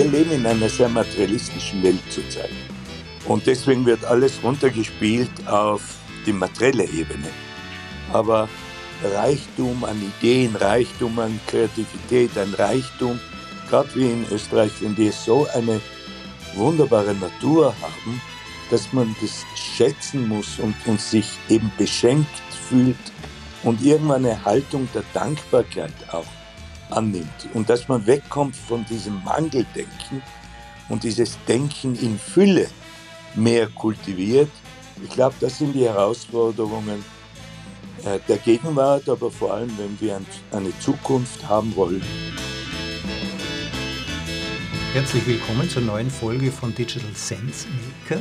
wir leben in einer sehr materialistischen Welt zurzeit. Und deswegen wird alles runtergespielt auf die materielle Ebene. Aber Reichtum an Ideen, Reichtum an Kreativität, ein Reichtum, gerade wie in Österreich, wenn wir so eine wunderbare Natur haben, dass man das schätzen muss und, und sich eben beschenkt fühlt und irgendwann eine Haltung der Dankbarkeit auch annimmt und dass man wegkommt von diesem Mangeldenken und dieses Denken in Fülle mehr kultiviert. Ich glaube, das sind die Herausforderungen äh, der Gegenwart, aber vor allem, wenn wir eine Zukunft haben wollen. Herzlich willkommen zur neuen Folge von Digital Sense Maker.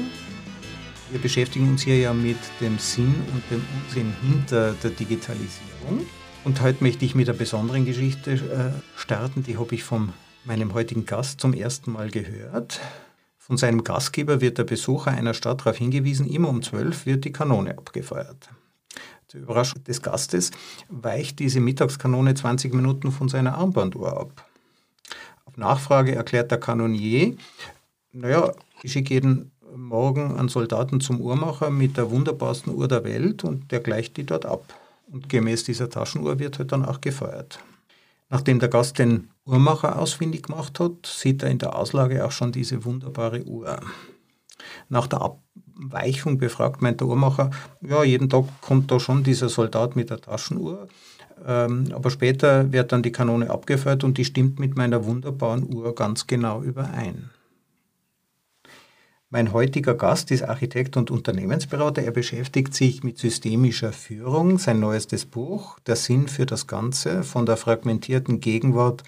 Wir beschäftigen uns hier ja mit dem Sinn und dem Unsinn hinter der Digitalisierung. Und heute möchte ich mit einer besonderen Geschichte äh, starten, die habe ich von meinem heutigen Gast zum ersten Mal gehört. Von seinem Gastgeber wird der Besucher einer Stadt darauf hingewiesen, immer um 12 wird die Kanone abgefeuert. Zur Überraschung des Gastes weicht diese Mittagskanone 20 Minuten von seiner Armbanduhr ab. Auf Nachfrage erklärt der Kanonier, naja, ich schicke jeden Morgen einen Soldaten zum Uhrmacher mit der wunderbarsten Uhr der Welt und der gleicht die dort ab. Und gemäß dieser Taschenuhr wird halt dann auch gefeuert. Nachdem der Gast den Uhrmacher ausfindig gemacht hat, sieht er in der Auslage auch schon diese wunderbare Uhr. Nach der Abweichung befragt meint der Uhrmacher, ja, jeden Tag kommt da schon dieser Soldat mit der Taschenuhr, ähm, aber später wird dann die Kanone abgefeuert und die stimmt mit meiner wunderbaren Uhr ganz genau überein. Mein heutiger Gast ist Architekt und Unternehmensberater. Er beschäftigt sich mit systemischer Führung. Sein neuestes Buch, Der Sinn für das Ganze, von der fragmentierten Gegenwart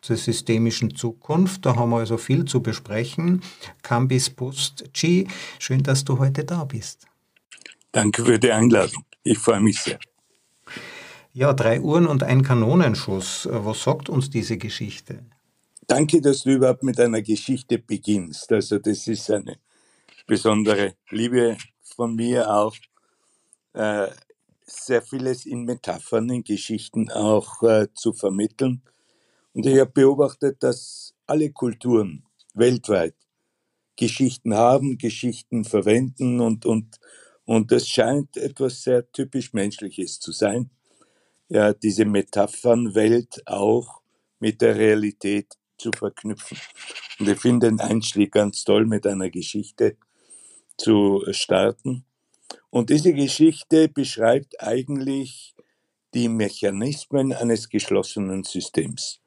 zur systemischen Zukunft. Da haben wir also viel zu besprechen. Cambis Post G, schön, dass du heute da bist. Danke für die Einladung. Ich freue mich sehr. Ja, drei Uhren und ein Kanonenschuss. Was sagt uns diese Geschichte? Danke, dass du überhaupt mit einer Geschichte beginnst. Also das ist eine besondere Liebe von mir auch, äh, sehr vieles in Metaphern, in Geschichten auch äh, zu vermitteln. Und ich habe beobachtet, dass alle Kulturen weltweit Geschichten haben, Geschichten verwenden und, und, und das scheint etwas sehr typisch Menschliches zu sein. Ja, diese Metaphernwelt auch mit der Realität zu verknüpfen. Und ich finde den Einstieg ganz toll mit einer Geschichte zu starten. Und diese Geschichte beschreibt eigentlich die Mechanismen eines geschlossenen Systems,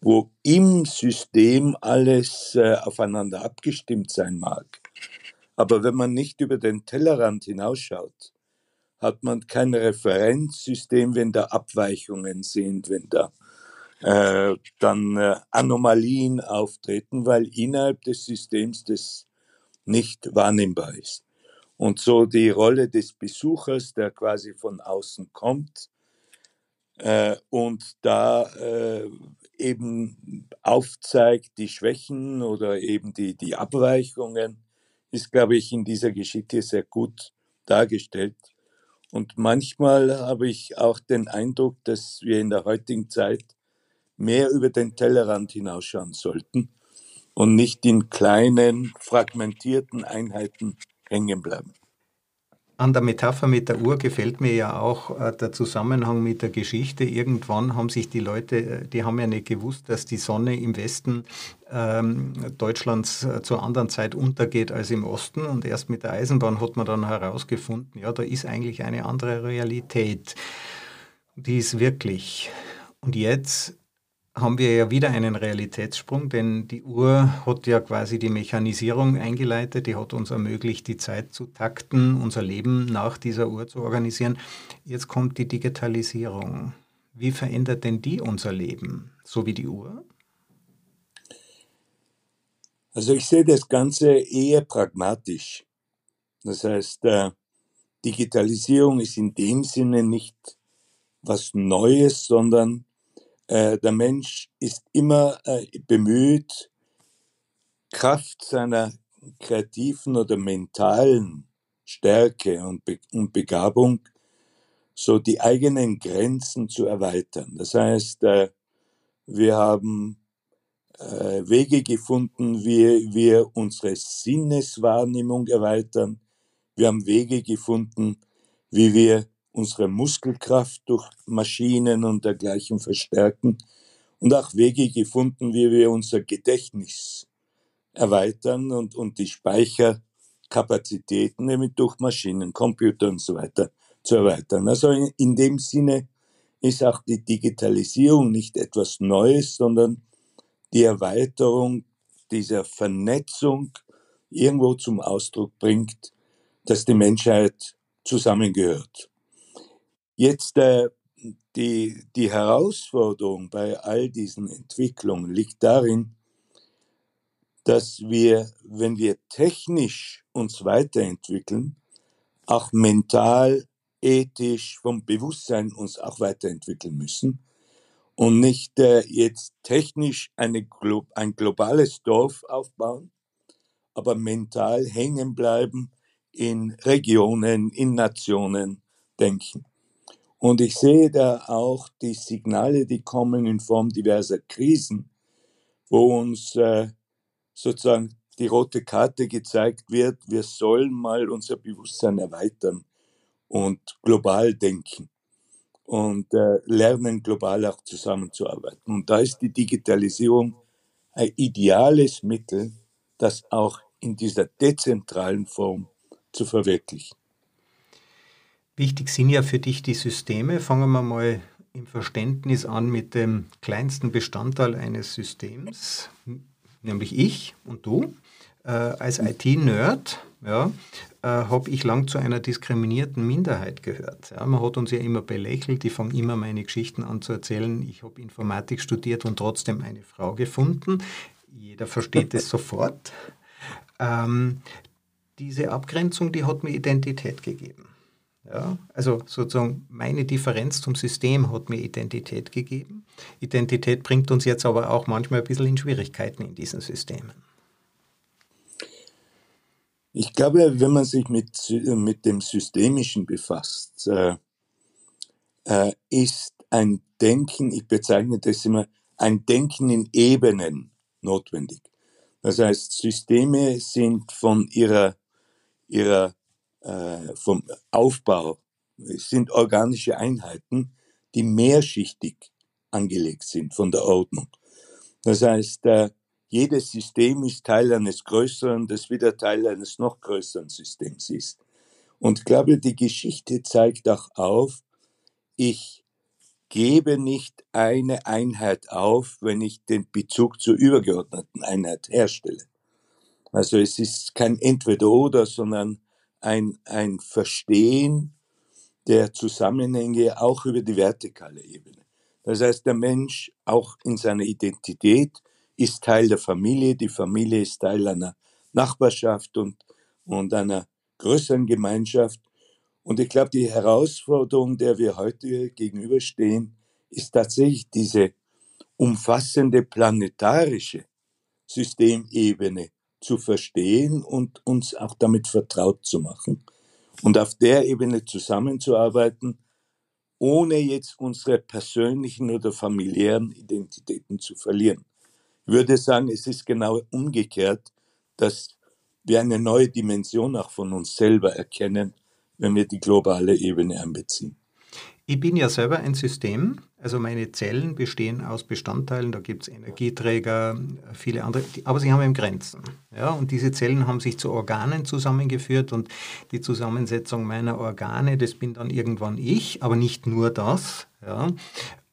wo im System alles äh, aufeinander abgestimmt sein mag. Aber wenn man nicht über den Tellerrand hinausschaut, hat man kein Referenzsystem, wenn da Abweichungen sind, wenn da äh, dann äh, Anomalien auftreten, weil innerhalb des Systems das nicht wahrnehmbar ist. Und so die Rolle des Besuchers, der quasi von außen kommt äh, und da äh, eben aufzeigt die Schwächen oder eben die, die Abweichungen, ist, glaube ich, in dieser Geschichte sehr gut dargestellt. Und manchmal habe ich auch den Eindruck, dass wir in der heutigen Zeit mehr über den Tellerrand hinausschauen sollten und nicht in kleinen, fragmentierten Einheiten hängen bleiben. An der Metapher mit der Uhr gefällt mir ja auch äh, der Zusammenhang mit der Geschichte. Irgendwann haben sich die Leute, äh, die haben ja nicht gewusst, dass die Sonne im Westen ähm, Deutschlands äh, zur anderen Zeit untergeht als im Osten. Und erst mit der Eisenbahn hat man dann herausgefunden, ja, da ist eigentlich eine andere Realität. Die ist wirklich. Und jetzt haben wir ja wieder einen Realitätssprung, denn die Uhr hat ja quasi die Mechanisierung eingeleitet, die hat uns ermöglicht, die Zeit zu takten, unser Leben nach dieser Uhr zu organisieren. Jetzt kommt die Digitalisierung. Wie verändert denn die unser Leben, so wie die Uhr? Also ich sehe das Ganze eher pragmatisch. Das heißt, äh, Digitalisierung ist in dem Sinne nicht was Neues, sondern äh, der Mensch ist immer äh, bemüht, Kraft seiner kreativen oder mentalen Stärke und, Be und Begabung so die eigenen Grenzen zu erweitern. Das heißt, äh, wir haben äh, Wege gefunden, wie wir unsere Sinneswahrnehmung erweitern. Wir haben Wege gefunden, wie wir unsere Muskelkraft durch Maschinen und dergleichen verstärken und auch Wege gefunden, wie wir unser Gedächtnis erweitern und, und die Speicherkapazitäten nämlich durch Maschinen, Computer und so weiter zu erweitern. Also in, in dem Sinne ist auch die Digitalisierung nicht etwas Neues, sondern die Erweiterung dieser Vernetzung irgendwo zum Ausdruck bringt, dass die Menschheit zusammengehört. Jetzt äh, die, die Herausforderung bei all diesen Entwicklungen liegt darin, dass wir, wenn wir technisch uns weiterentwickeln, auch mental, ethisch, vom Bewusstsein uns auch weiterentwickeln müssen und nicht äh, jetzt technisch eine, ein globales Dorf aufbauen, aber mental hängen bleiben in Regionen, in Nationen denken. Und ich sehe da auch die Signale, die kommen in Form diverser Krisen, wo uns äh, sozusagen die rote Karte gezeigt wird, wir sollen mal unser Bewusstsein erweitern und global denken und äh, lernen, global auch zusammenzuarbeiten. Und da ist die Digitalisierung ein ideales Mittel, das auch in dieser dezentralen Form zu verwirklichen. Wichtig sind ja für dich die Systeme. Fangen wir mal im Verständnis an mit dem kleinsten Bestandteil eines Systems, nämlich ich und du. Äh, als IT-Nerd ja, äh, habe ich lang zu einer diskriminierten Minderheit gehört. Ja, man hat uns ja immer belächelt, ich fange immer meine Geschichten an zu erzählen. Ich habe Informatik studiert und trotzdem eine Frau gefunden. Jeder versteht es sofort. Ähm, diese Abgrenzung, die hat mir Identität gegeben. Ja, also sozusagen meine Differenz zum System hat mir Identität gegeben. Identität bringt uns jetzt aber auch manchmal ein bisschen in Schwierigkeiten in diesen Systemen. Ich glaube, wenn man sich mit, mit dem Systemischen befasst, äh, äh, ist ein Denken, ich bezeichne das immer, ein Denken in Ebenen notwendig. Das heißt, Systeme sind von ihrer, ihrer äh, vom Aufbau sind organische Einheiten, die mehrschichtig angelegt sind von der Ordnung. Das heißt, äh, jedes System ist Teil eines größeren, das wieder Teil eines noch größeren Systems ist. Und ich glaube, die Geschichte zeigt auch auf, ich gebe nicht eine Einheit auf, wenn ich den Bezug zur übergeordneten Einheit herstelle. Also es ist kein Entweder-Oder, sondern ein, ein Verstehen der Zusammenhänge auch über die vertikale Ebene. Das heißt, der Mensch auch in seiner Identität ist Teil der Familie, die Familie ist Teil einer Nachbarschaft und, und einer größeren Gemeinschaft. Und ich glaube, die Herausforderung, der wir heute gegenüberstehen, ist tatsächlich diese umfassende planetarische Systemebene zu verstehen und uns auch damit vertraut zu machen und auf der Ebene zusammenzuarbeiten, ohne jetzt unsere persönlichen oder familiären Identitäten zu verlieren. Ich würde sagen, es ist genau umgekehrt, dass wir eine neue Dimension auch von uns selber erkennen, wenn wir die globale Ebene einbeziehen. Ich bin ja selber ein System, also meine Zellen bestehen aus Bestandteilen, da gibt es Energieträger, viele andere, aber sie haben eben Grenzen. Ja? Und diese Zellen haben sich zu Organen zusammengeführt und die Zusammensetzung meiner Organe, das bin dann irgendwann ich, aber nicht nur das. Ja?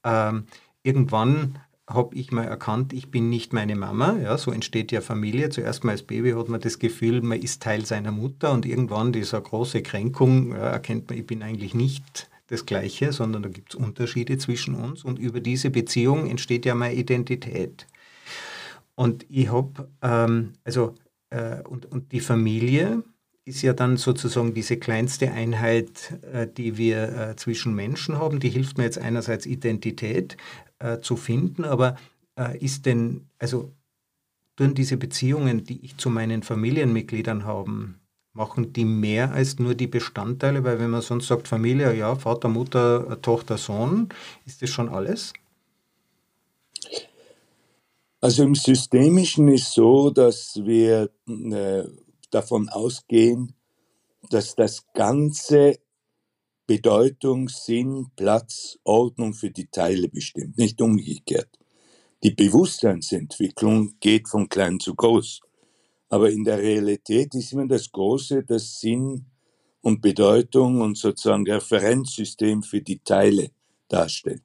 Ähm, irgendwann habe ich mal erkannt, ich bin nicht meine Mama. Ja, so entsteht ja Familie. Zuerst mal als Baby hat man das Gefühl, man ist Teil seiner Mutter und irgendwann dieser große Kränkung ja, erkennt man, ich bin eigentlich nicht das Gleiche, sondern da gibt es Unterschiede zwischen uns und über diese Beziehung entsteht ja meine Identität. Und ich habe, ähm, also, äh, und, und die Familie ist ja dann sozusagen diese kleinste Einheit, äh, die wir äh, zwischen Menschen haben. Die hilft mir jetzt einerseits Identität äh, zu finden, aber äh, ist denn, also tun diese Beziehungen, die ich zu meinen Familienmitgliedern habe, Machen die mehr als nur die Bestandteile? Weil wenn man sonst sagt Familie, ja, Vater, Mutter, Tochter, Sohn, ist das schon alles? Also im Systemischen ist so, dass wir äh, davon ausgehen, dass das Ganze Bedeutung, Sinn, Platz, Ordnung für die Teile bestimmt, nicht umgekehrt. Die Bewusstseinsentwicklung geht von klein zu groß. Aber in der Realität ist immer das Große, das Sinn und Bedeutung und sozusagen Referenzsystem für die Teile darstellt.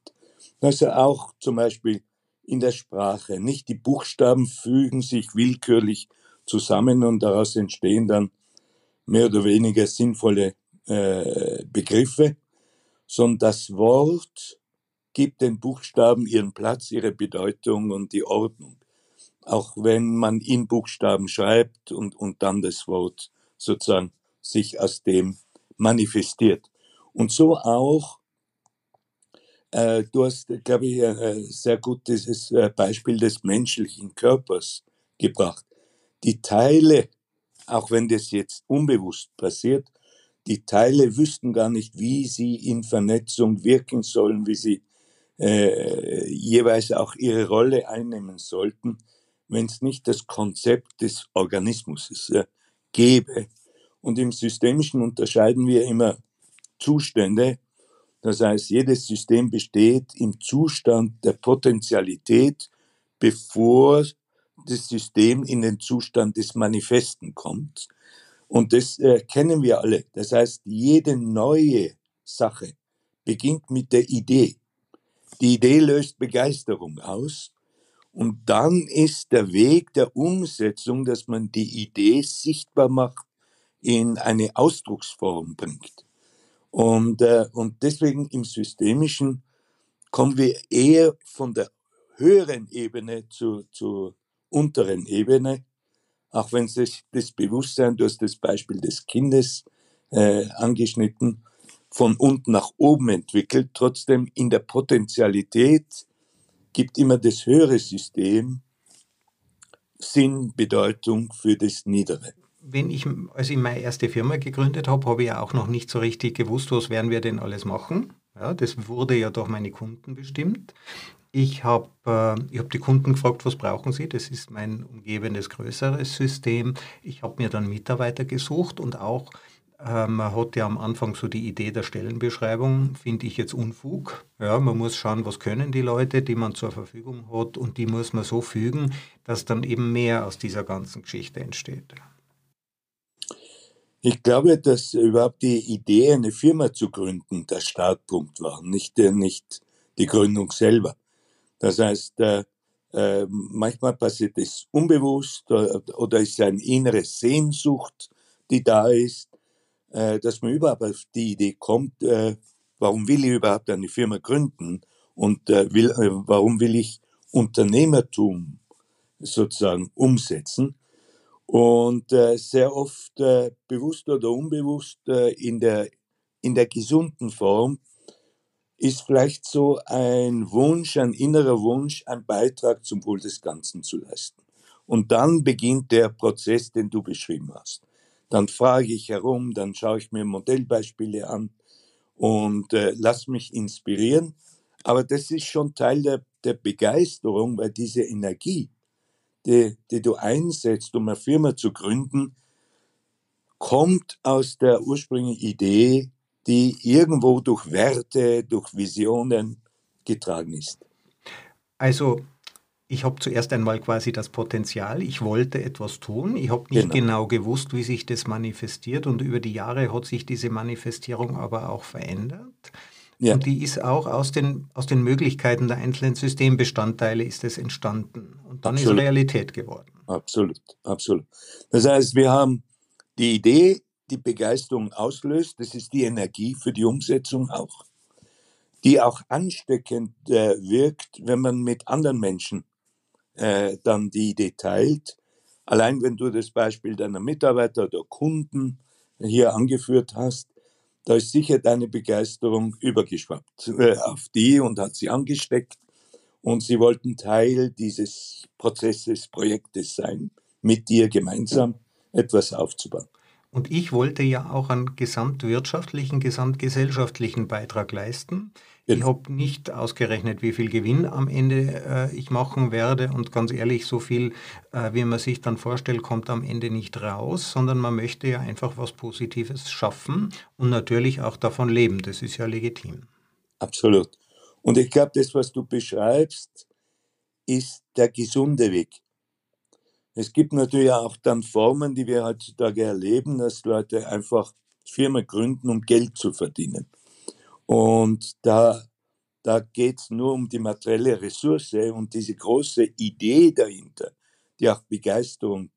Also auch zum Beispiel in der Sprache. Nicht die Buchstaben fügen sich willkürlich zusammen und daraus entstehen dann mehr oder weniger sinnvolle äh, Begriffe, sondern das Wort gibt den Buchstaben ihren Platz, ihre Bedeutung und die Ordnung. Auch wenn man in Buchstaben schreibt und, und dann das Wort sozusagen sich aus dem manifestiert. Und so auch, äh, du hast, glaube ich, ein sehr gutes äh, Beispiel des menschlichen Körpers gebracht. Die Teile, auch wenn das jetzt unbewusst passiert, die Teile wüssten gar nicht, wie sie in Vernetzung wirken sollen, wie sie äh, jeweils auch ihre Rolle einnehmen sollten, wenn es nicht das Konzept des Organismus äh, gäbe. Und im Systemischen unterscheiden wir immer Zustände. Das heißt, jedes System besteht im Zustand der Potentialität, bevor das System in den Zustand des Manifesten kommt. Und das äh, kennen wir alle. Das heißt, jede neue Sache beginnt mit der Idee. Die Idee löst Begeisterung aus. Und dann ist der Weg der Umsetzung, dass man die Idee sichtbar macht, in eine Ausdrucksform bringt. Und, äh, und deswegen im Systemischen kommen wir eher von der höheren Ebene zur, zur unteren Ebene auch wenn sich das Bewusstsein, du hast das Beispiel des Kindes äh, angeschnitten, von unten nach oben entwickelt, trotzdem in der Potentialität gibt immer das höhere System Sinn, Bedeutung für das Niedere. Wenn ich, als ich meine erste Firma gegründet habe, habe ich ja auch noch nicht so richtig gewusst, was werden wir denn alles machen. Ja, das wurde ja durch meine Kunden bestimmt. Ich habe äh, hab die Kunden gefragt, was brauchen sie? Das ist mein umgebendes größeres System. Ich habe mir dann Mitarbeiter gesucht und auch man hat ja am Anfang so die Idee der Stellenbeschreibung, finde ich jetzt Unfug. Ja, man muss schauen, was können die Leute, die man zur Verfügung hat und die muss man so fügen, dass dann eben mehr aus dieser ganzen Geschichte entsteht. Ich glaube, dass überhaupt die Idee, eine Firma zu gründen, der Startpunkt war, nicht, nicht die Gründung selber. Das heißt, äh, äh, manchmal passiert es unbewusst äh, oder ist eine innere Sehnsucht, die da ist, äh, dass man überhaupt auf die Idee kommt, äh, warum will ich überhaupt eine Firma gründen und äh, will, äh, warum will ich Unternehmertum sozusagen umsetzen. Und äh, sehr oft äh, bewusst oder unbewusst in, der, in der gesunden Form ist vielleicht so ein Wunsch, ein innerer Wunsch, einen Beitrag zum Wohl des Ganzen zu leisten. Und dann beginnt der Prozess, den du beschrieben hast. Dann frage ich herum, dann schaue ich mir Modellbeispiele an und äh, lass mich inspirieren. Aber das ist schon Teil der, der Begeisterung, weil diese Energie, die, die du einsetzt, um eine Firma zu gründen, kommt aus der ursprünglichen Idee, die irgendwo durch Werte, durch Visionen getragen ist. Also ich habe zuerst einmal quasi das Potenzial, ich wollte etwas tun, ich habe nicht genau. genau. gewusst, wie sich das manifestiert und über die Jahre hat sich diese Manifestierung aber auch verändert. Ja. Und die ist auch aus den, aus den Möglichkeiten der einzelnen Systembestandteile ist es entstanden und dann absolut. ist Realität geworden. Absolut, absolut. Das heißt, wir haben die Idee, die Begeisterung auslöst. Das ist die Energie für die Umsetzung auch, die auch ansteckend äh, wirkt, wenn man mit anderen Menschen äh, dann die Idee teilt. Allein wenn du das Beispiel deiner Mitarbeiter oder Kunden hier angeführt hast, da ist sicher deine Begeisterung übergeschwappt äh, auf die und hat sie angesteckt. Und sie wollten Teil dieses Prozesses, Projektes sein, mit dir gemeinsam etwas aufzubauen. Und ich wollte ja auch einen gesamtwirtschaftlichen, gesamtgesellschaftlichen Beitrag leisten. Ich Genau. habe nicht ausgerechnet, wie viel Gewinn am Ende äh, ich machen werde. Und ganz ehrlich, so viel, äh, wie man sich dann vorstellt, kommt am Ende nicht raus, sondern man möchte ja einfach was Positives schaffen und natürlich auch davon leben. Das ist ja legitim. Absolut. Und ich glaube, das, was du beschreibst, ist der gesunde Weg. Es gibt natürlich auch dann Formen, die wir heutzutage erleben, dass Leute einfach Firmen gründen, um Geld zu verdienen. Und da, da geht es nur um die materielle Ressource und diese große Idee dahinter, die auch Begeisterung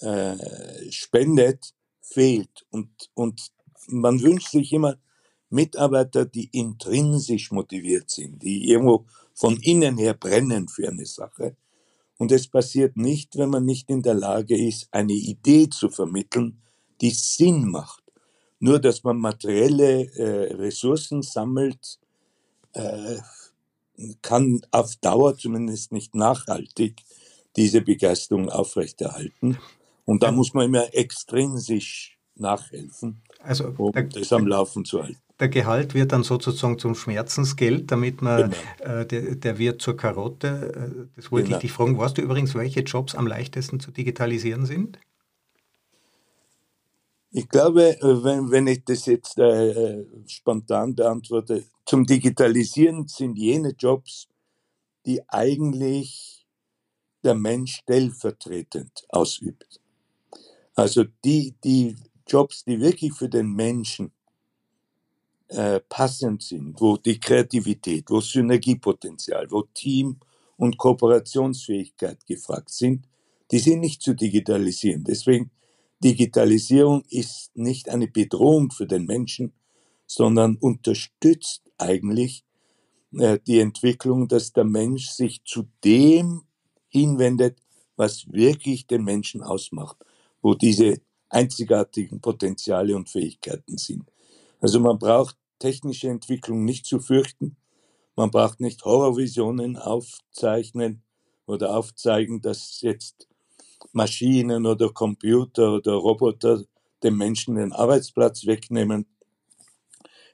äh, spendet, fehlt. Und, und man wünscht sich immer Mitarbeiter, die intrinsisch motiviert sind, die irgendwo von innen her brennen für eine Sache. Und es passiert nicht, wenn man nicht in der Lage ist, eine Idee zu vermitteln, die Sinn macht. Nur, dass man materielle äh, Ressourcen sammelt, äh, kann auf Dauer zumindest nicht nachhaltig diese Begeisterung aufrechterhalten. Und da muss man immer extrinsisch nachhelfen, Also um der, das am Laufen zu halten. Der Gehalt wird dann sozusagen zum Schmerzensgeld, damit man Genau. äh, der, der wird zur Karotte. Äh, das wollte Genau. ich dich fragen. Weißt du übrigens, welche Jobs am leichtesten zu digitalisieren sind? Ich glaube, äh, wenn, wenn ich das jetzt äh, äh, spontan beantworte, zum Digitalisieren sind jene Jobs, die eigentlich der Mensch stellvertretend ausübt. Also die, die Jobs, die wirklich für den Menschen äh, passend sind, wo die Kreativität, wo Synergiepotenzial, wo Team- und Kooperationsfähigkeit gefragt sind, die sind nicht zu digitalisieren. Deswegen Digitalisierung ist nicht eine Bedrohung für den Menschen, sondern unterstützt eigentlich äh, die Entwicklung, dass der Mensch sich zu dem hinwendet, was wirklich den Menschen ausmacht, wo diese einzigartigen Potenziale und Fähigkeiten sind. Also man braucht technische Entwicklung nicht zu fürchten. Man braucht nicht Horrorvisionen aufzeichnen oder aufzeigen, dass jetzt Maschinen oder Computer oder Roboter dem Menschen den Arbeitsplatz wegnehmen,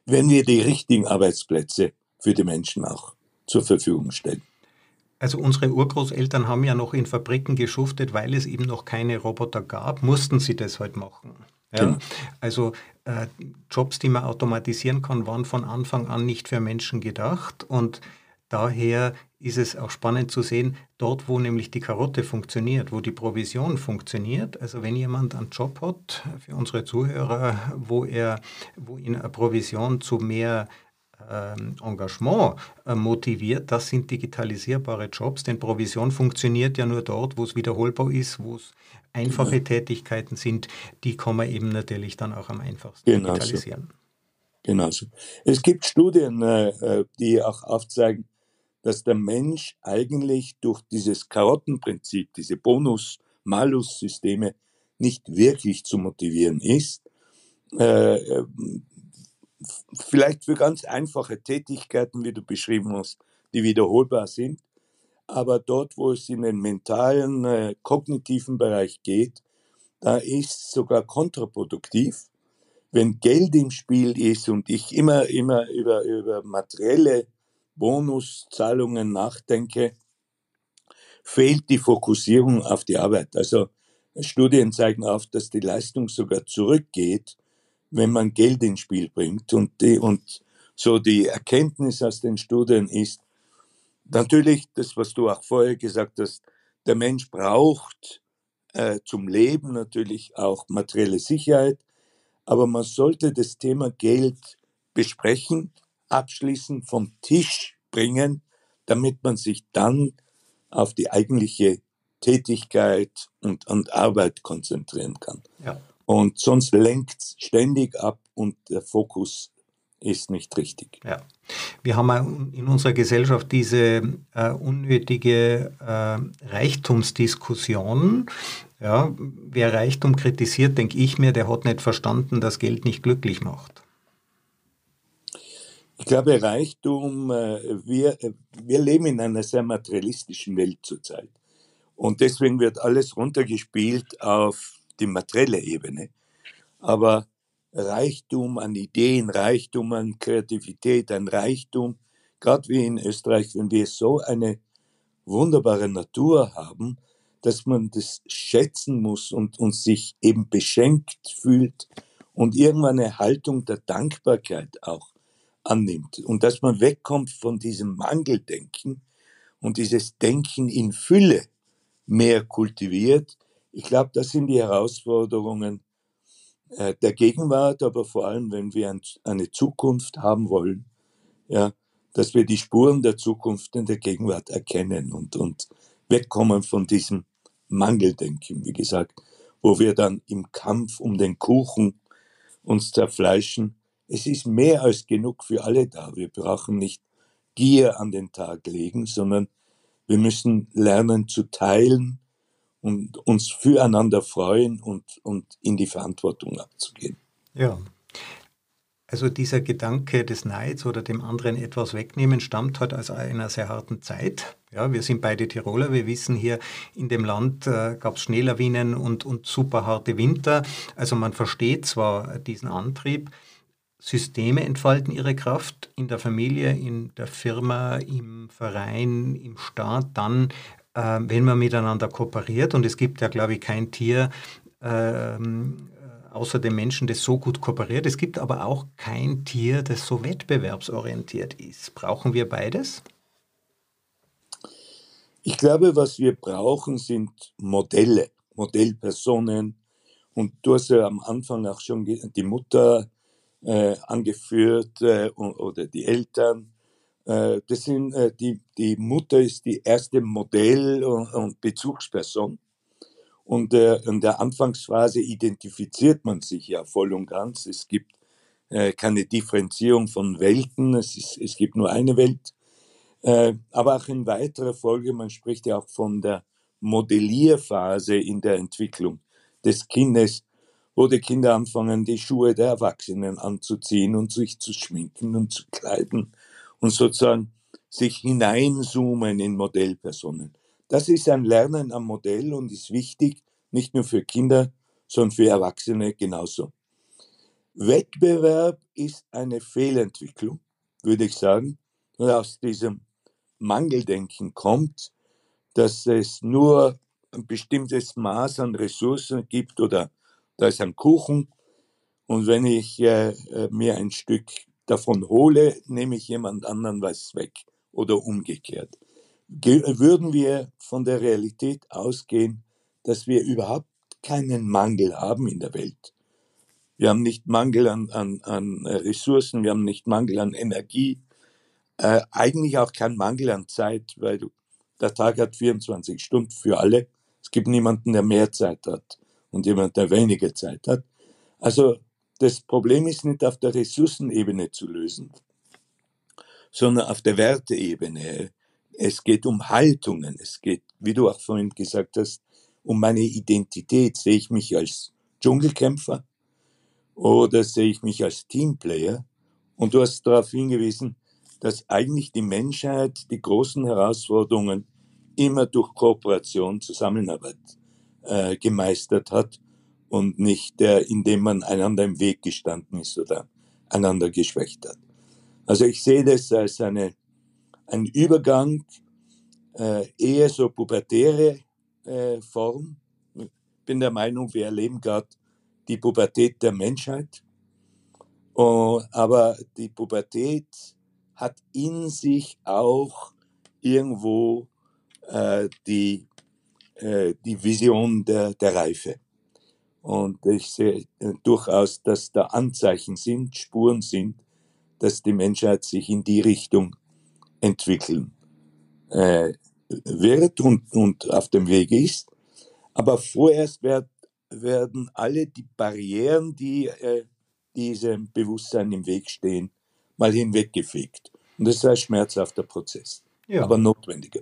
wenn wir die richtigen Arbeitsplätze für die Menschen auch zur Verfügung stellen. Also unsere Urgroßeltern haben ja noch in Fabriken geschuftet, weil es eben noch keine Roboter gab, mussten sie das halt machen. Ja? Genau. Also äh, Jobs, die man automatisieren kann, waren von Anfang an nicht für Menschen gedacht. Und daher ist es auch spannend zu sehen, dort wo nämlich die Karotte funktioniert, wo die Provision funktioniert, also wenn jemand einen Job hat, für unsere Zuhörer, wo er, wo ihn eine Provision zu mehr ähm, Engagement äh, motiviert, das sind digitalisierbare Jobs, denn Provision funktioniert ja nur dort, wo es wiederholbar ist, wo es einfache Genau. Tätigkeiten sind, die kann man eben natürlich dann auch am einfachsten Genau so. digitalisieren. Genauso. Es gibt Studien, äh, äh, die auch aufzeigen, dass der Mensch eigentlich durch dieses Karottenprinzip, diese Bonus-Malus-Systeme nicht wirklich zu motivieren ist. Äh, vielleicht für ganz einfache Tätigkeiten, wie du beschrieben hast, die wiederholbar sind. Aber dort, wo es in den mentalen, äh, kognitiven Bereich geht, da ist sogar kontraproduktiv, wenn Geld im Spiel ist und ich immer, immer über, über materielle Bonuszahlungen nachdenke, fehlt die Fokussierung auf die Arbeit. Also Studien zeigen auf, dass die Leistung sogar zurückgeht, wenn man Geld ins Spiel bringt. Und, die, und so die Erkenntnis aus den Studien ist, natürlich das, was du auch vorher gesagt hast, der Mensch braucht äh, zum Leben natürlich auch materielle Sicherheit, aber man sollte das Thema Geld besprechen, abschließen, vom Tisch bringen, damit man sich dann auf die eigentliche Tätigkeit und, und Arbeit konzentrieren kann. Ja. Und sonst lenkt es ständig ab und der Fokus ist nicht richtig. Ja. Wir haben in unserer Gesellschaft diese äh, unnötige äh, Reichtumsdiskussion. Ja, wer Reichtum kritisiert, denke ich mir, der hat nicht verstanden, dass Geld nicht glücklich macht. Ich glaube, Reichtum, äh, wir, wir leben in einer sehr materialistischen Welt zurzeit. Und deswegen wird alles runtergespielt auf die materielle Ebene. aber Reichtum an Ideen, Reichtum an Kreativität, ein Reichtum, gerade wie in Österreich, wenn wir so eine wunderbare Natur haben, dass man das schätzen muss und, und sich eben beschenkt fühlt und irgendwann eine Haltung der Dankbarkeit auch annimmt und dass man wegkommt von diesem Mangeldenken und dieses Denken in Fülle mehr kultiviert. Ich glaube, das sind die Herausforderungen der Gegenwart, aber vor allem, wenn wir ein, eine Zukunft haben wollen, ja, dass wir die Spuren der Zukunft in der Gegenwart erkennen und, und wegkommen von diesem Mangeldenken, wie gesagt, wo wir dann im Kampf um den Kuchen uns zerfleischen. Es ist mehr als genug für alle da. Wir brauchen nicht Gier an den Tag legen, sondern wir müssen lernen zu teilen und uns füreinander freuen und, und in die Verantwortung abzugehen. Ja, also dieser Gedanke des Neids oder dem anderen etwas wegnehmen stammt halt aus einer sehr harten Zeit. Ja, wir sind beide Tiroler. Wir wissen hier in dem Land äh, gab es Schneelawinen und, und super harte Winter. Also man versteht zwar diesen Antrieb. Systeme entfalten ihre Kraft in der Familie, in der Firma, im Verein, im Staat, dann, äh, wenn man miteinander kooperiert. Und es gibt ja, glaube ich, kein Tier, ähm, außer dem Menschen, das so gut kooperiert. Es gibt aber auch kein Tier, das so wettbewerbsorientiert ist. Brauchen wir beides? Ich glaube, was wir brauchen, sind Modelle, Modellpersonen. Und du hast ja am Anfang auch schon die Mutter äh, angeführt äh, oder die Eltern. Äh, das sind, äh, die, die Mutter ist die erste Modell- und, und Bezugsperson. Und äh, in der Anfangsphase identifiziert man sich ja voll und ganz. Es gibt äh, keine Differenzierung von Welten, es, ist, es gibt nur eine Welt. Äh, aber auch in weiterer Folge, man spricht ja auch von der Modellierphase in der Entwicklung des Kindes, wo die Kinder anfangen, die Schuhe der Erwachsenen anzuziehen und sich zu schminken und zu kleiden und sozusagen sich hineinzoomen in Modellpersonen. Das ist ein Lernen am Modell und ist wichtig, nicht nur für Kinder, sondern für Erwachsene genauso. Wettbewerb ist eine Fehlentwicklung, würde ich sagen. Und aus diesem Mangeldenken kommt, dass es nur ein bestimmtes Maß an Ressourcen gibt oder da ist ein Kuchen und wenn ich äh, äh mir ein Stück davon hole, nehme ich jemand anderen was weg oder umgekehrt würden wir von der Realität ausgehen, dass wir überhaupt keinen Mangel haben in der Welt. Wir haben nicht Mangel an, an, an Ressourcen, wir haben nicht Mangel an Energie, äh, eigentlich auch keinen Mangel an Zeit, weil der Tag hat 24 Stunden für alle. Es gibt niemanden, der mehr Zeit hat und jemand, der weniger Zeit hat. Also das Problem ist nicht auf der Ressourcenebene zu lösen, sondern auf der Werteebene. Es geht um Haltungen. Es geht, wie du auch vorhin gesagt hast, um meine Identität. Sehe ich mich als Dschungelkämpfer oder sehe ich mich als Teamplayer? Und du hast darauf hingewiesen, dass eigentlich die Menschheit die großen Herausforderungen immer durch Kooperation, Zusammenarbeit äh, gemeistert hat und nicht äh, indem man einander im Weg gestanden ist oder einander geschwächt hat. Also ich sehe das als eine ein Übergang äh, eher so pubertäre äh, Form. Ich bin der Meinung, wir erleben gerade die Pubertät der Menschheit. Oh, aber die Pubertät hat in sich auch irgendwo äh, die, äh, die Vision der, der Reife. Und ich sehe äh, durchaus, dass da Anzeichen sind, Spuren sind, dass die Menschheit sich in die Richtung entwickeln äh, wird und, und auf dem Weg ist. Aber vorerst werd, werden alle die Barrieren, die äh, diesem Bewusstsein im Weg stehen, mal hinweggefegt. Und das ist ein schmerzhafter Prozess, ja. aber notwendiger.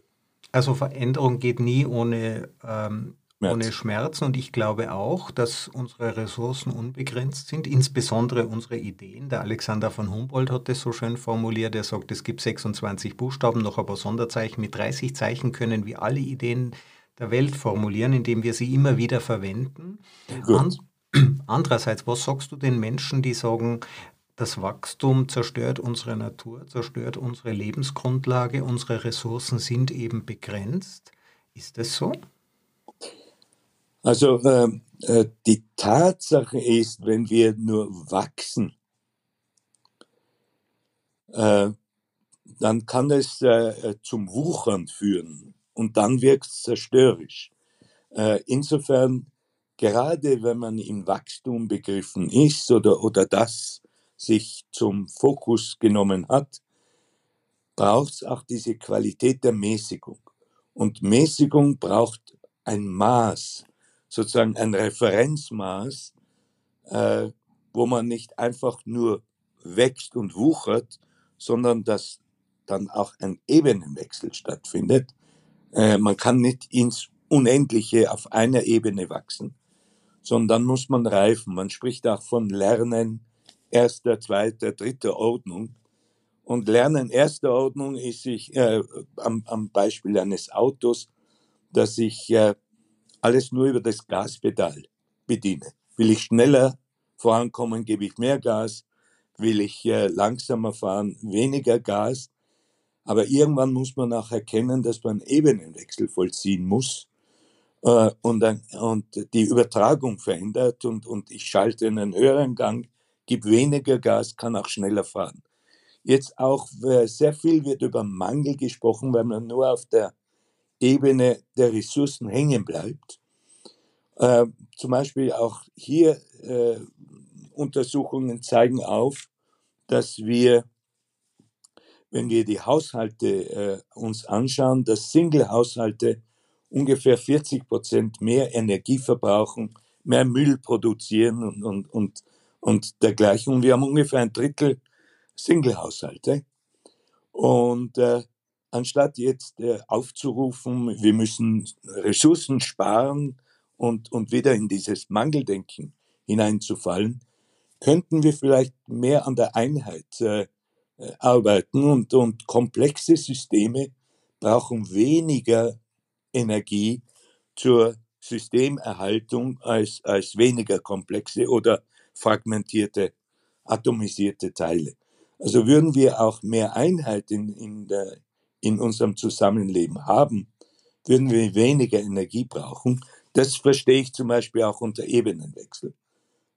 Also Veränderung geht nie ohne ähm, Schmerz. ohne Schmerzen. Und ich glaube auch, dass unsere Ressourcen unbegrenzt sind, insbesondere unsere Ideen. Der Alexander von Humboldt hat das so schön formuliert. Er sagt, es gibt 26 Buchstaben, noch aber Sonderzeichen. Mit 30 Zeichen können wir alle Ideen der Welt formulieren, indem wir sie immer wieder verwenden. An Andererseits, was sagst du den Menschen, die sagen, das Wachstum zerstört unsere Natur, zerstört unsere Lebensgrundlage, unsere Ressourcen sind eben begrenzt? Ist das so? Also äh, äh, die Tatsache ist, wenn wir nur wachsen, äh, dann kann es äh, zum Wuchern führen und dann wirkt es zerstörerisch. Äh, insofern, gerade wenn man im Wachstum begriffen ist oder, oder das sich zum Fokus genommen hat, braucht es auch diese Qualität der Mäßigung. Und Mäßigung braucht ein Maß, sozusagen ein Referenzmaß, äh, wo man nicht einfach nur wächst und wuchert, sondern dass dann auch ein Ebenenwechsel stattfindet. Äh, man kann nicht ins Unendliche auf einer Ebene wachsen, sondern dann muss man reifen. Man spricht auch von Lernen erster, zweiter, dritter Ordnung. Und Lernen erster Ordnung ist sich äh, am, am Beispiel eines Autos, dass ich äh, alles nur über das Gaspedal bediene. Will ich schneller vorankommen, gebe ich mehr Gas. Will ich äh, langsamer fahren, weniger Gas. Aber irgendwann muss man auch erkennen, dass man Ebenenwechsel vollziehen muss äh, und, und die Übertragung verändert und, und ich schalte einen höheren Gang, gebe weniger Gas, kann auch schneller fahren. Jetzt auch äh, sehr viel wird über Mangel gesprochen, weil man nur auf der Ebene der Ressourcen hängen bleibt. Äh, zum Beispiel auch hier äh, Untersuchungen zeigen auf, dass wir, wenn wir die Haushalte äh, uns anschauen, dass Single-Haushalte ungefähr 40 Prozent mehr Energie verbrauchen, mehr Müll produzieren und, und, und, und dergleichen. Und wir haben ungefähr ein Drittel Single-Haushalte. Und äh, anstatt jetzt äh, aufzurufen, wir müssen Ressourcen sparen und, und wieder in dieses Mangeldenken hineinzufallen, könnten wir vielleicht mehr an der Einheit äh, arbeiten und, und komplexe Systeme brauchen weniger Energie zur Systemerhaltung als, als weniger komplexe oder fragmentierte, atomisierte Teile. Also würden wir auch mehr Einheit in, in, der, in unserem Zusammenleben haben, würden wir weniger Energie brauchen. Das verstehe ich zum Beispiel auch unter Ebenenwechsel.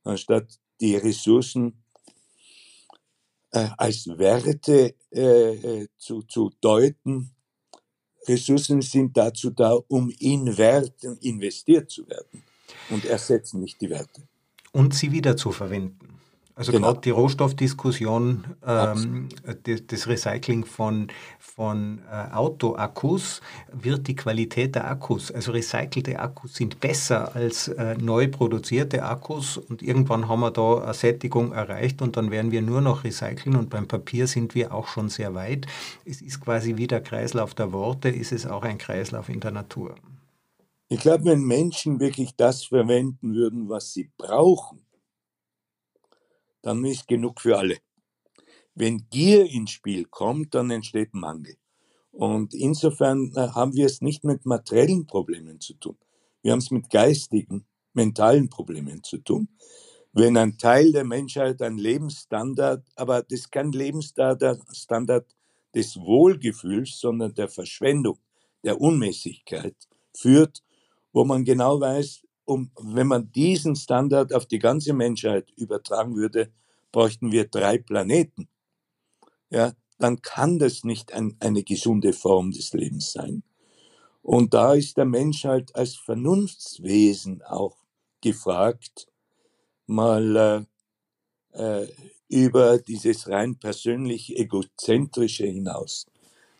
Anstatt die Ressourcen äh, als Werte äh, äh zu, zu deuten, Ressourcen sind dazu da, um in Werten investiert zu werden und ersetzen nicht die Werte. Und sie wieder zu verwenden. Also genau. gerade die Rohstoffdiskussion, ähm, das Recycling von, von äh, Autoakkus wird die Qualität der Akkus, also recycelte Akkus sind besser als äh, neu produzierte Akkus und irgendwann haben wir da eine Sättigung erreicht und dann werden wir nur noch recyceln und beim Papier sind wir auch schon sehr weit. Es ist quasi wie der Kreislauf der Worte, ist es auch ein Kreislauf in der Natur. Ich glaube, wenn Menschen wirklich das verwenden würden, was sie brauchen, dann ist genug für alle. Wenn Gier ins Spiel kommt, dann entsteht Mangel. Und insofern äh, haben wir es nicht mit materiellen Problemen zu tun. Wir haben es mit geistigen, mentalen Problemen zu tun. Wenn ein Teil der Menschheit ein Lebensstandard, aber das ist kein Lebensstandard des Wohlgefühls, sondern der Verschwendung, der Unmäßigkeit führt, wo man genau weiß, um, wenn man diesen Standard auf die ganze Menschheit übertragen würde, bräuchten wir drei Planeten. Ja, dann kann das nicht ein, eine gesunde Form des Lebens sein. Und da ist der Mensch halt als Vernunftswesen auch gefragt, mal äh, äh, über dieses rein persönlich egozentrische hinaus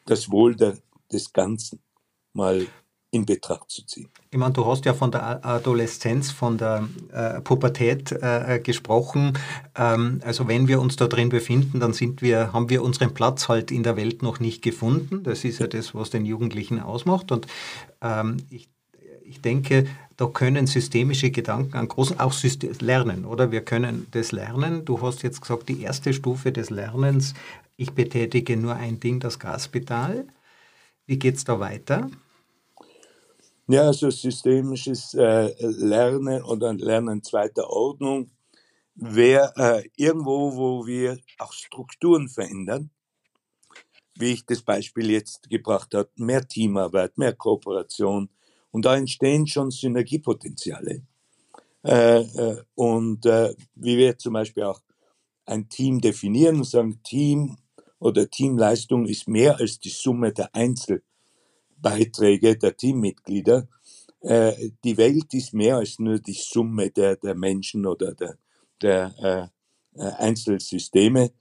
das Wohl der, des Ganzen mal in Betracht zu ziehen. Ich meine, du hast ja von der Adoleszenz, von der äh, Pubertät äh, gesprochen. Ähm, also wenn wir uns da drin befinden, dann sind wir, haben wir unseren Platz halt in der Welt noch nicht gefunden. Das ist ja das, was den Jugendlichen ausmacht. Und ähm, ich, ich denke, da können systemische Gedanken an großen, auch System, lernen, oder? Wir können das lernen. Du hast jetzt gesagt, die erste Stufe des Lernens, ich betätige nur ein Ding, das Gaspedal. Wie geht es da weiter? Ja, also systemisches äh, Lernen oder Lernen zweiter Ordnung wäre äh, irgendwo, wo wir auch Strukturen verändern, wie ich das Beispiel jetzt gebracht habe, mehr Teamarbeit, mehr Kooperation und da entstehen schon Synergiepotenziale. Äh, äh, und äh, wie wir zum Beispiel auch ein Team definieren und sagen, Team oder Teamleistung ist mehr als die Summe der Einzelbeiträge der Teammitglieder. Äh, die Welt ist mehr als nur die Summe der, der Menschen oder der, der äh, äh Einzelsysteme,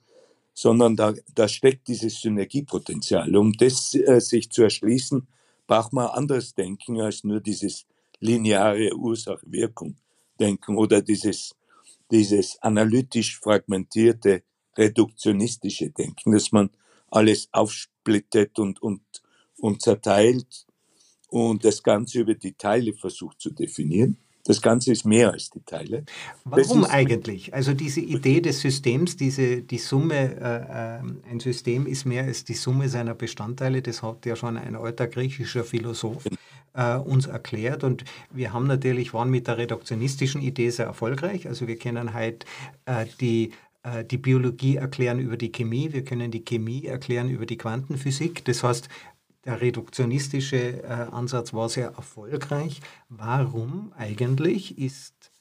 sondern da, da steckt dieses Synergiepotenzial. Um das äh, sich zu erschließen, braucht man anderes Denken als nur dieses lineare Ursache-Wirkung-Denken oder dieses, dieses analytisch fragmentierte, reduktionistische Denken, dass man alles aufsplittet und, und, und zerteilt und das Ganze über die Teile versucht zu definieren. Das Ganze ist mehr als die Teile. Warum eigentlich? Also diese Idee des Systems, diese, die Summe, äh, äh, ein System ist mehr als die Summe seiner Bestandteile, das hat ja schon ein alter griechischer Philosoph äh, uns erklärt. Und wir haben natürlich, waren mit der reduktionistischen Idee sehr erfolgreich. Also wir kennen halt äh, die äh, die Biologie erklären über die Chemie, wir können die Chemie erklären über die Quantenphysik. Das heißt, der reduktionistische äh, Ansatz war sehr erfolgreich. Warum eigentlich ist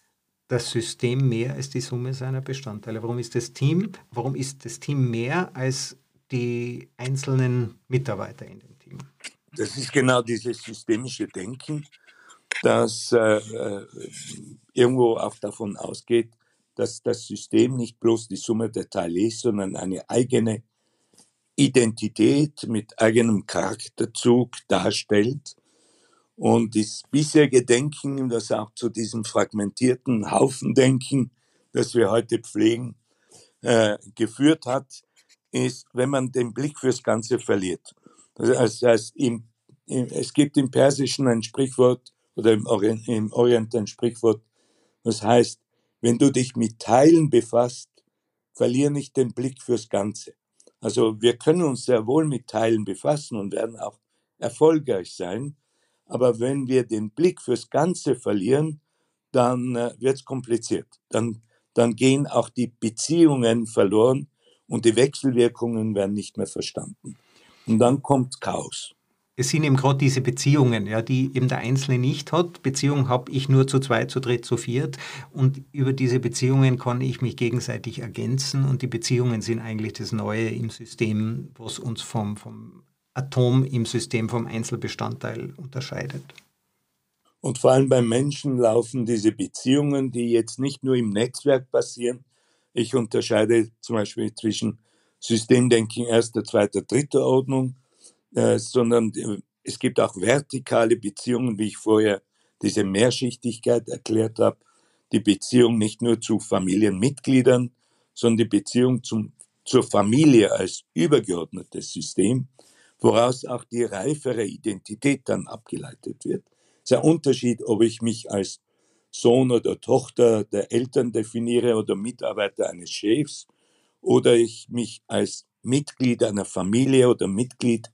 das System mehr als die Summe seiner Bestandteile? Warum ist das Team, warum ist das Team mehr als die einzelnen Mitarbeiter in dem Team? Das ist genau dieses systemische Denken, das äh, äh irgendwo auch davon ausgeht, dass das System nicht bloß die Summe der Teile ist, sondern eine eigene Identität mit eigenem Charakterzug darstellt. Und das bisherige Denken, das auch zu diesem fragmentierten Haufendenken, das wir heute pflegen, äh, geführt hat, ist, wenn man den Blick fürs Ganze verliert. Das heißt, im, im, es gibt im Persischen ein Sprichwort oder im Orient, im Orient ein Sprichwort, das heißt, wenn du dich mit Teilen befasst, verlier nicht den Blick fürs Ganze. Also wir können uns sehr wohl mit Teilen befassen und werden auch erfolgreich sein. Aber wenn wir den Blick fürs Ganze verlieren, dann äh, wird es kompliziert. Dann, dann gehen auch die Beziehungen verloren und die Wechselwirkungen werden nicht mehr verstanden. Und dann kommt Chaos es sind eben gerade diese Beziehungen, ja, die eben der Einzelne nicht hat. Beziehungen habe ich nur zu zweit, zu dritt, zu viert. Und über diese Beziehungen kann ich mich gegenseitig ergänzen. Und die Beziehungen sind eigentlich das Neue im System, was uns vom, vom Atom im System vom Einzelbestandteil unterscheidet. Und vor allem beim Menschen laufen diese Beziehungen, die jetzt nicht nur im Netzwerk passieren. Ich unterscheide zum Beispiel zwischen Systemdenken erster, zweiter, dritter Ordnung äh, sondern äh, es gibt auch vertikale Beziehungen, wie ich vorher diese Mehrschichtigkeit erklärt habe. Die Beziehung nicht nur zu Familienmitgliedern, sondern die Beziehung zum, zur Familie als übergeordnetes System, woraus auch die reifere Identität dann abgeleitet wird. Es ist ein Unterschied, ob ich mich als Sohn oder Tochter der Eltern definiere oder Mitarbeiter eines Chefs oder ich mich als Mitglied einer Familie oder Mitglied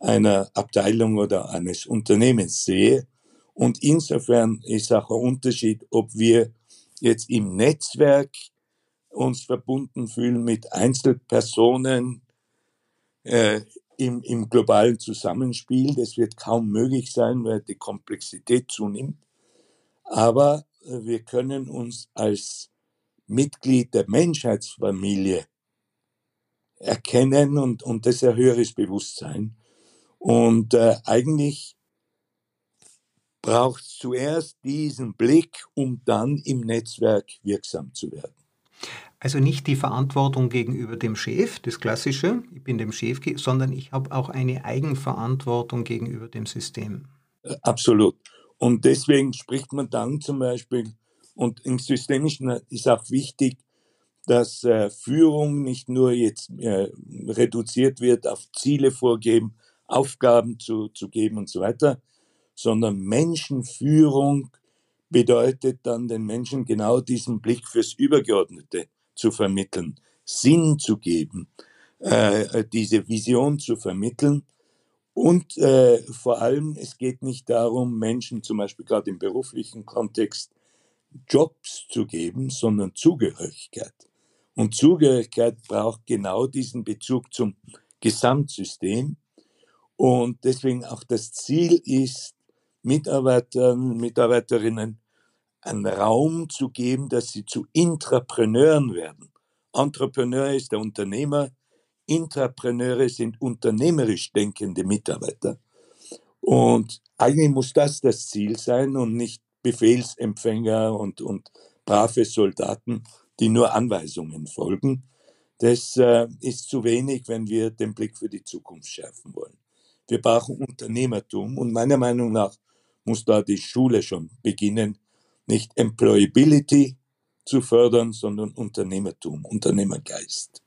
einer Abteilung oder eines Unternehmens sehe. Und insofern ist auch ein Unterschied, ob wir jetzt im Netzwerk uns verbunden fühlen mit Einzelpersonen äh, im, im globalen Zusammenspiel. Das wird kaum möglich sein, weil die Komplexität zunimmt. Aber äh, wir können uns als Mitglied der Menschheitsfamilie erkennen und, und das ist ein höheres Bewusstsein. Und äh, eigentlich braucht es zuerst diesen Blick, um dann im Netzwerk wirksam zu werden. Also nicht die Verantwortung gegenüber dem Chef, das Klassische, ich bin dem Chef, sondern ich habe auch eine Eigenverantwortung gegenüber dem System. Äh, absolut. Und deswegen spricht man dann zum Beispiel, und im Systemischen ist auch wichtig, dass äh, Führung nicht nur jetzt äh, reduziert wird auf Ziele vorgeben, Aufgaben zu, zu geben und so weiter, sondern Menschenführung bedeutet dann den Menschen genau diesen Blick fürs Übergeordnete zu vermitteln, Sinn zu geben, äh, diese Vision zu vermitteln Und äh, vor allem, es geht nicht darum, Menschen zum Beispiel gerade im beruflichen Kontext Jobs zu geben, sondern Zugehörigkeit. Und Zugehörigkeit braucht genau diesen Bezug zum Gesamtsystem. Und deswegen auch das Ziel ist, Mitarbeitern, Mitarbeiterinnen einen Raum zu geben, dass sie zu Intrapreneuren werden. Entrepreneur ist der Unternehmer, Intrapreneure sind unternehmerisch denkende Mitarbeiter. Und eigentlich muss das das Ziel sein und nicht Befehlsempfänger und, und brave Soldaten, die nur Anweisungen folgen. Das äh, ist zu wenig, wenn wir den Blick für die Zukunft schärfen wollen. Wir brauchen Unternehmertum und meiner Meinung nach muss da die Schule schon beginnen, nicht Employability zu fördern, sondern Unternehmertum, Unternehmergeist.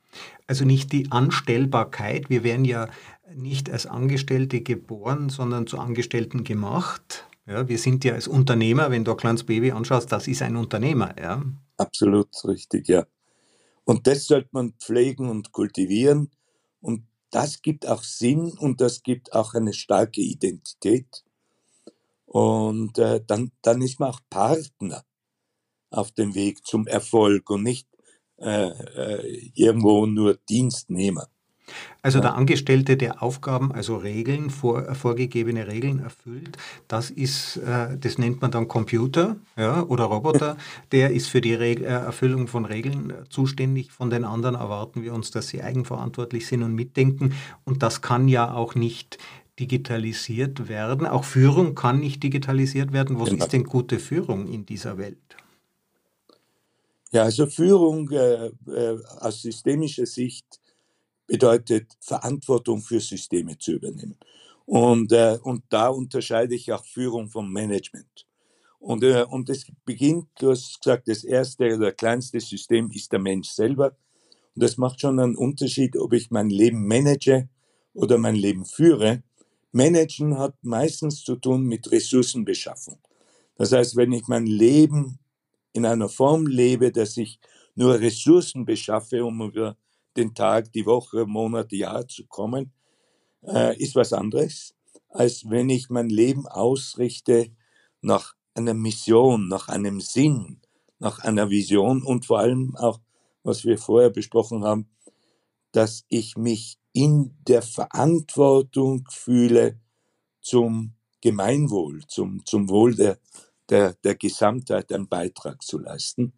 Also nicht die Anstellbarkeit. Wir werden ja nicht als Angestellte geboren, sondern zu Angestellten gemacht. Ja, wir sind ja als Unternehmer, wenn du ein kleines Baby anschaust, das ist ein Unternehmer. Ja. Absolut richtig, ja. Und das sollte man pflegen und kultivieren. Und das gibt auch Sinn und das gibt auch eine starke Identität. Und äh, dann, dann ist man auch Partner auf dem Weg zum Erfolg und nicht äh, äh, irgendwo nur Dienstnehmer. Also der Angestellte, der Aufgaben, also Regeln, vor, vorgegebene Regeln erfüllt, das ist, äh, das nennt man dann Computer ja, oder Roboter, der ist für die Regel, äh, Erfüllung von Regeln zuständig. Von den anderen erwarten wir uns, dass sie eigenverantwortlich sind und mitdenken. Und das kann ja auch nicht digitalisiert werden. Auch Führung kann nicht digitalisiert werden. Was genau. ist denn gute Führung in dieser Welt? Ja, also Führung äh, äh, aus systemischer Sicht bedeutet Verantwortung für Systeme zu übernehmen. Und, äh, und da unterscheide ich auch Führung vom Management. Und, äh, und es beginnt, du hast gesagt, das erste oder kleinste System ist der Mensch selber. Und das macht schon einen Unterschied, ob ich mein Leben manage oder mein Leben führe. Managen hat meistens zu tun mit Ressourcenbeschaffung. Das heißt, wenn ich mein Leben in einer Form lebe, dass ich nur Ressourcen beschaffe, um über den Tag, die Woche, Monat, Jahr zu kommen, äh, ist was anderes, als wenn ich mein Leben ausrichte nach einer Mission, nach einem Sinn, nach einer Vision und vor allem auch, was wir vorher besprochen haben, dass ich mich in der Verantwortung fühle zum Gemeinwohl, zum, zum Wohl der, der, der Gesamtheit einen Beitrag zu leisten.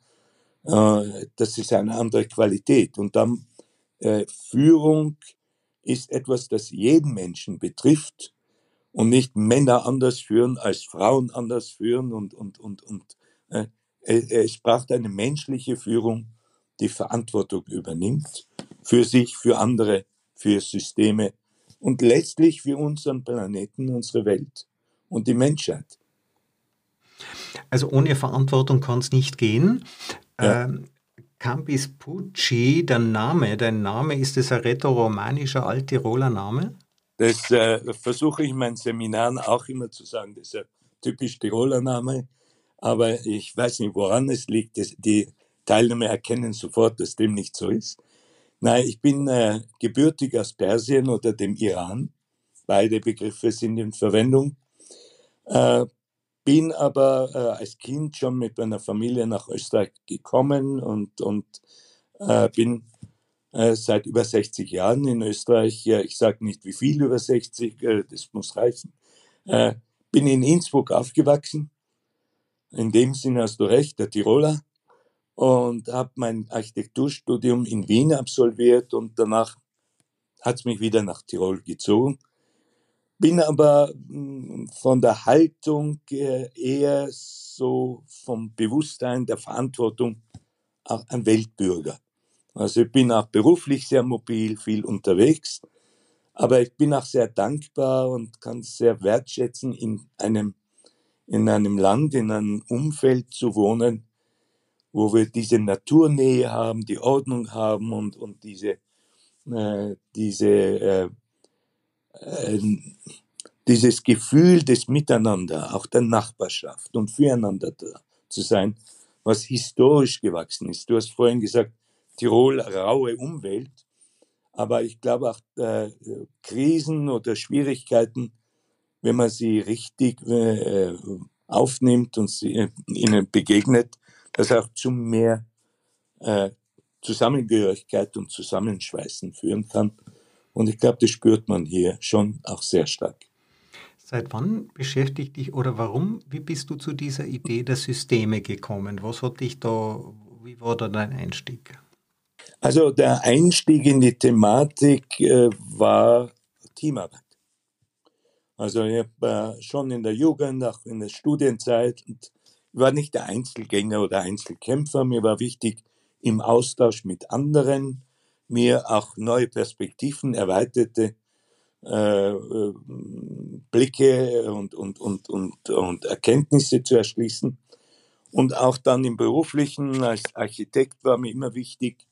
Äh, das ist eine andere Qualität. Und dann äh, Führung ist etwas, das jeden Menschen betrifft und nicht Männer anders führen als Frauen anders führen und, und, und, und äh, es braucht eine menschliche Führung, die Verantwortung übernimmt für sich, für andere, für Systeme und letztlich für unseren Planeten, unsere Welt und die Menschheit. Also ohne Verantwortung kann es nicht gehen. Ja. Ähm, Campis Pucci, der Name, dein Name, ist es ein rätoromanischer Alttiroler Name? Das äh, versuche ich in meinen Seminaren auch immer zu sagen. Das ist ein typisch Tiroler Name. Aber ich weiß nicht, woran es liegt. Das, die Teilnehmer erkennen sofort, dass dem nicht so ist. Nein, ich bin äh, gebürtig aus Persien oder dem Iran. Beide Begriffe sind in Verwendung. Äh, bin aber äh, als Kind schon mit meiner Familie nach Österreich gekommen und, und äh, bin äh, seit über 60 Jahren in Österreich. Ja, ich sage nicht wie viel über 60, äh, das muss reichen. Äh, bin in Innsbruck aufgewachsen. In dem Sinne hast du recht, der Tiroler. Und habe mein Architekturstudium in Wien absolviert und danach hat es mich wieder nach Tirol gezogen bin aber hm, von der Haltung äh, eher so vom Bewusstsein der Verantwortung auch ein Weltbürger. Also ich bin auch beruflich sehr mobil, viel unterwegs, aber ich bin auch sehr dankbar und kann sehr wertschätzen, in einem, in einem Land, in einem Umfeld zu wohnen, wo wir diese Naturnähe haben, die Ordnung haben und, und diese, äh, diese äh, äh, dieses Gefühl des Miteinander, auch der Nachbarschaft und füreinander da zu sein, was historisch gewachsen ist. Du hast vorhin gesagt, Tirol, raue Umwelt, Aber ich glaube auch äh, Krisen oder Schwierigkeiten, wenn man sie richtig äh, aufnimmt und sie, ihnen begegnet, das auch zu mehr äh, Zusammengehörigkeit und Zusammenschweißen führen kann. Und ich glaube, das spürt man hier schon auch sehr stark. Seit wann beschäftigt dich oder warum, wie bist du zu dieser Idee der Systeme gekommen? Was hat dich da, wie war da dein Einstieg? Also der Einstieg in die Thematik äh, war Teamarbeit. Also ich habe äh, schon in der Jugend, auch in der Studienzeit, ich war nicht der Einzelgänger oder Einzelkämpfer, mir war wichtig, im Austausch mit anderen, mir auch neue Perspektiven, erweiterte äh, äh, Blicke und, und, und, und, und Erkenntnisse zu erschließen. Und auch dann im beruflichen als Architekt war mir immer wichtig,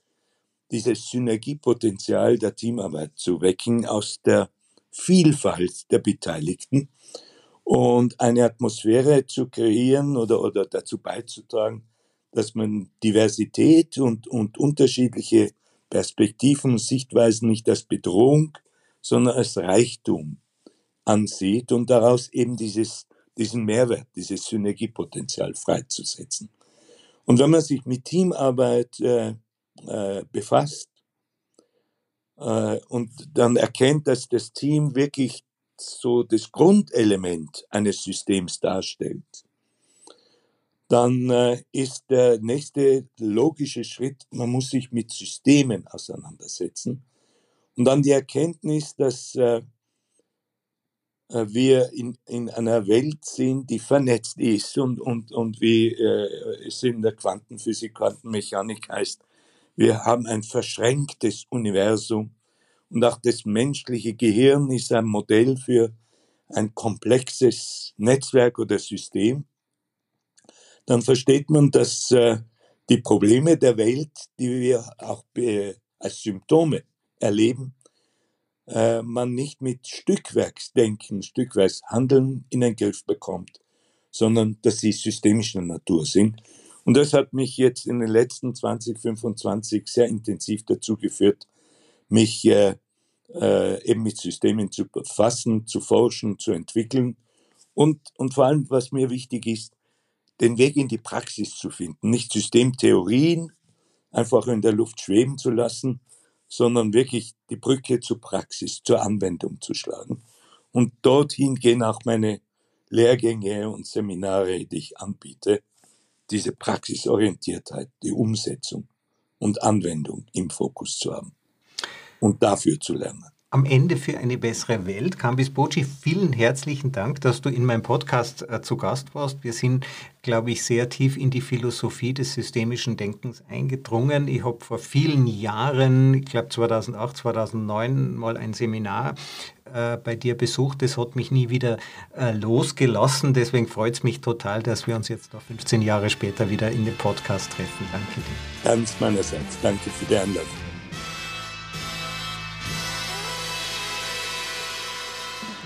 dieses Synergiepotenzial der Teamarbeit zu wecken aus der Vielfalt der Beteiligten und eine Atmosphäre zu kreieren oder, oder dazu beizutragen, dass man Diversität und, und unterschiedliche Perspektiven und Sichtweisen nicht als Bedrohung, sondern als Reichtum ansieht und daraus eben dieses, diesen Mehrwert, dieses Synergiepotenzial freizusetzen. Und wenn man sich mit Teamarbeit äh, äh, befasst äh, und dann erkennt, dass das Team wirklich so das Grundelement eines Systems darstellt, dann äh, ist der nächste logische Schritt, man muss sich mit Systemen auseinandersetzen. Und dann die Erkenntnis, dass äh, äh, wir in, in einer Welt sind, die vernetzt ist und, und, und wie äh, es in der Quantenphysik, Quantenmechanik heißt, wir haben ein verschränktes Universum und auch das menschliche Gehirn ist ein Modell für ein komplexes Netzwerk oder System. Dann versteht man, dass äh, die Probleme der Welt, die wir auch als Symptome erleben, äh, man nicht mit Stückwerksdenken, Stückwerkshandeln in den Griff bekommt, sondern dass sie systemischer Natur sind. Und das hat mich jetzt in den letzten 20, 25 sehr intensiv dazu geführt, mich äh, äh, eben mit Systemen zu befassen, zu forschen, zu entwickeln und, und vor allem, was mir wichtig ist, den Weg in die Praxis zu finden. Nicht Systemtheorien einfach in der Luft schweben zu lassen, sondern wirklich die Brücke zur Praxis, zur Anwendung zu schlagen. Und dorthin gehen auch meine Lehrgänge und Seminare, die ich anbiete, diese Praxisorientiertheit, die Umsetzung und Anwendung im Fokus zu haben und dafür zu lernen am Ende für eine bessere Welt. Kambis Boci, vielen herzlichen Dank, dass du in meinem Podcast äh, zu Gast warst. Wir sind, glaube ich, sehr tief in die Philosophie des systemischen Denkens eingedrungen. Ich habe vor vielen Jahren, ich glaube 2008, 2009, mal ein Seminar äh, bei dir besucht. Das hat mich nie wieder äh, losgelassen. Deswegen freut es mich total, dass wir uns jetzt noch 15 Jahre später wieder in dem Podcast treffen. Danke dir. Ganz meinerseits. Danke für die Einladung.